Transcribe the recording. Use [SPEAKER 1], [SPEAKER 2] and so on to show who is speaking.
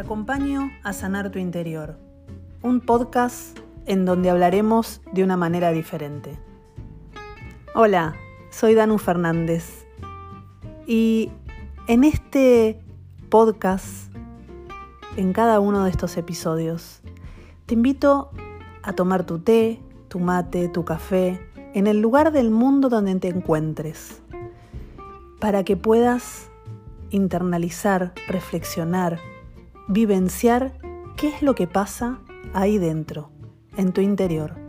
[SPEAKER 1] acompaño a sanar tu interior, un podcast en donde hablaremos de una manera diferente. Hola, soy Danu Fernández y en este podcast, en cada uno de estos episodios, te invito a tomar tu té, tu mate, tu café, en el lugar del mundo donde te encuentres, para que puedas internalizar, reflexionar, vivenciar qué es lo que pasa ahí dentro, en tu interior.